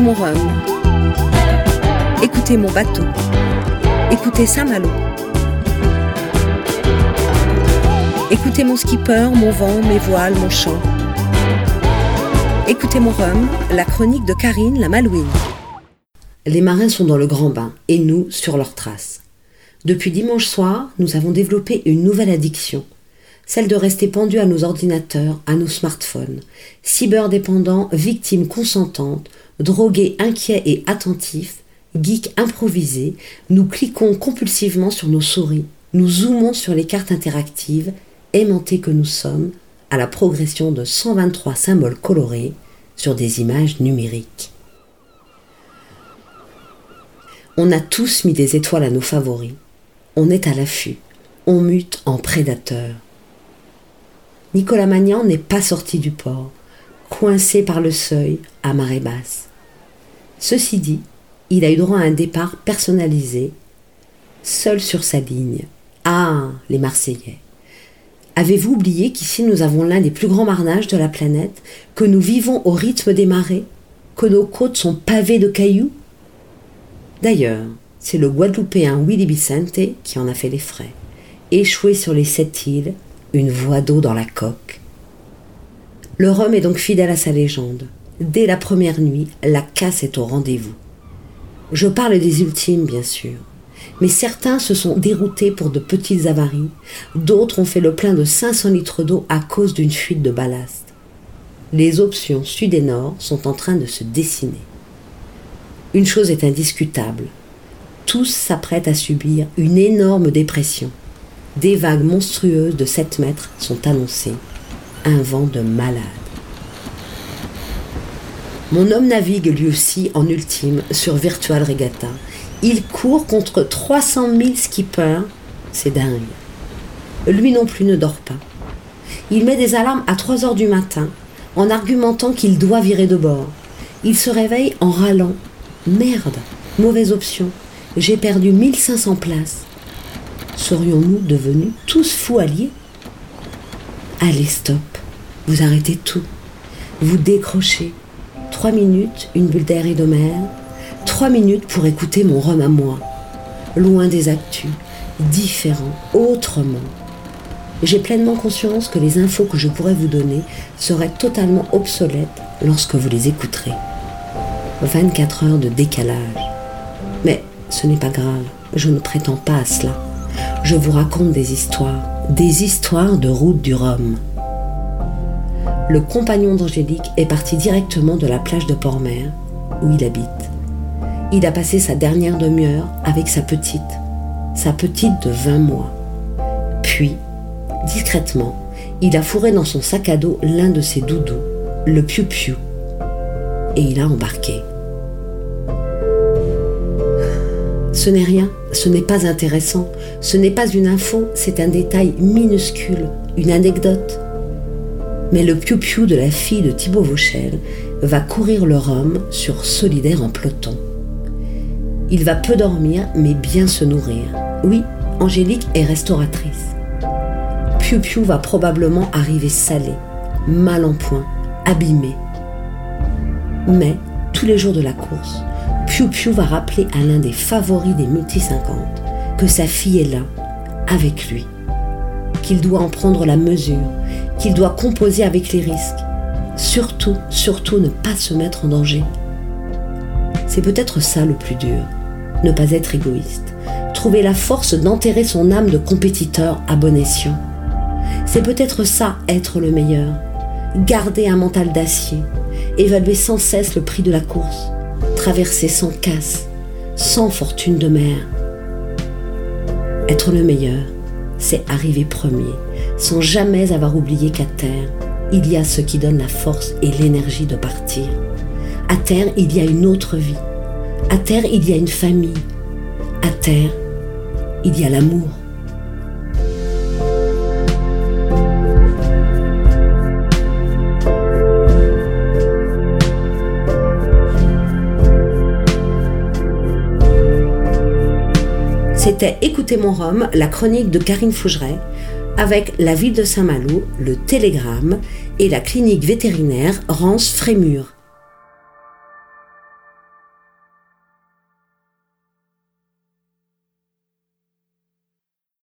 Écoutez mon rhum. Écoutez mon bateau. Écoutez Saint-Malo. Écoutez mon skipper, mon vent, mes voiles, mon chant. Écoutez mon rhum, la chronique de Karine la Malouine. Les marins sont dans le grand bain et nous sur leurs traces. Depuis dimanche soir, nous avons développé une nouvelle addiction, celle de rester pendus à nos ordinateurs, à nos smartphones, cyberdépendants, victimes consentantes, drogués inquiets et attentifs, geeks improvisés, nous cliquons compulsivement sur nos souris, nous zoomons sur les cartes interactives, aimantés que nous sommes, à la progression de 123 symboles colorés sur des images numériques. On a tous mis des étoiles à nos favoris. On est à l'affût. On mute en prédateur. Nicolas Magnan n'est pas sorti du port, coincé par le seuil à marée basse. Ceci dit, il a eu droit à un départ personnalisé, seul sur sa ligne. Ah, les Marseillais. Avez-vous oublié qu'ici nous avons l'un des plus grands marnages de la planète, que nous vivons au rythme des marées, que nos côtes sont pavées de cailloux? D'ailleurs, c'est le Guadeloupéen Willy Vicente qui en a fait les frais. Échoué sur les sept îles, une voie d'eau dans la coque. Le rhum est donc fidèle à sa légende. Dès la première nuit, la casse est au rendez-vous. Je parle des ultimes, bien sûr mais certains se sont déroutés pour de petites avaries, d'autres ont fait le plein de 500 litres d'eau à cause d'une fuite de ballast. Les options sud et nord sont en train de se dessiner. Une chose est indiscutable, tous s'apprêtent à subir une énorme dépression. Des vagues monstrueuses de 7 mètres sont annoncées. Un vent de malade. Mon homme navigue lui aussi en ultime sur Virtual Regatta il court contre 300 000 skippers. C'est dingue. Lui non plus ne dort pas. Il met des alarmes à 3 heures du matin en argumentant qu'il doit virer de bord. Il se réveille en râlant. Merde, mauvaise option. J'ai perdu 1500 places. Serions-nous devenus tous fous alliés? Allez, stop. Vous arrêtez tout. Vous décrochez. Trois minutes, une bulle d'air et de mer, Trois minutes pour écouter mon rhum à moi, loin des actus, différent, autrement. J'ai pleinement conscience que les infos que je pourrais vous donner seraient totalement obsolètes lorsque vous les écouterez. 24 heures de décalage. Mais ce n'est pas grave, je ne prétends pas à cela. Je vous raconte des histoires, des histoires de route du Rhum. Le compagnon d'Angélique est parti directement de la plage de Port-Mer, où il habite. Il a passé sa dernière demi-heure avec sa petite, sa petite de 20 mois. Puis, discrètement, il a fourré dans son sac à dos l'un de ses doudous, le piou-piou, et il a embarqué. Ce n'est rien, ce n'est pas intéressant, ce n'est pas une info, c'est un détail minuscule, une anecdote. Mais le piou-piou de la fille de Thibaut Vauchel va courir le rhum sur Solidaire en peloton. Il va peu dormir, mais bien se nourrir. Oui, Angélique est restauratrice. Piu va probablement arriver salé, mal en point, abîmé. Mais, tous les jours de la course, Piu va rappeler à l'un des favoris des multi 50 que sa fille est là, avec lui, qu'il doit en prendre la mesure, qu'il doit composer avec les risques. Surtout, surtout ne pas se mettre en danger. C'est peut-être ça le plus dur ne pas être égoïste, trouver la force d'enterrer son âme de compétiteur à bon escient. C'est peut-être ça, être le meilleur. Garder un mental d'acier, évaluer sans cesse le prix de la course, traverser sans casse, sans fortune de mer. Être le meilleur, c'est arriver premier, sans jamais avoir oublié qu'à terre, il y a ce qui donne la force et l'énergie de partir. À terre, il y a une autre vie à terre, il y a une famille. À terre, il y a l'amour. C'était Écoutez mon Rhum, la chronique de Karine Fougeret, avec la ville de Saint-Malo, le Télégramme et la clinique vétérinaire Rance Frémur.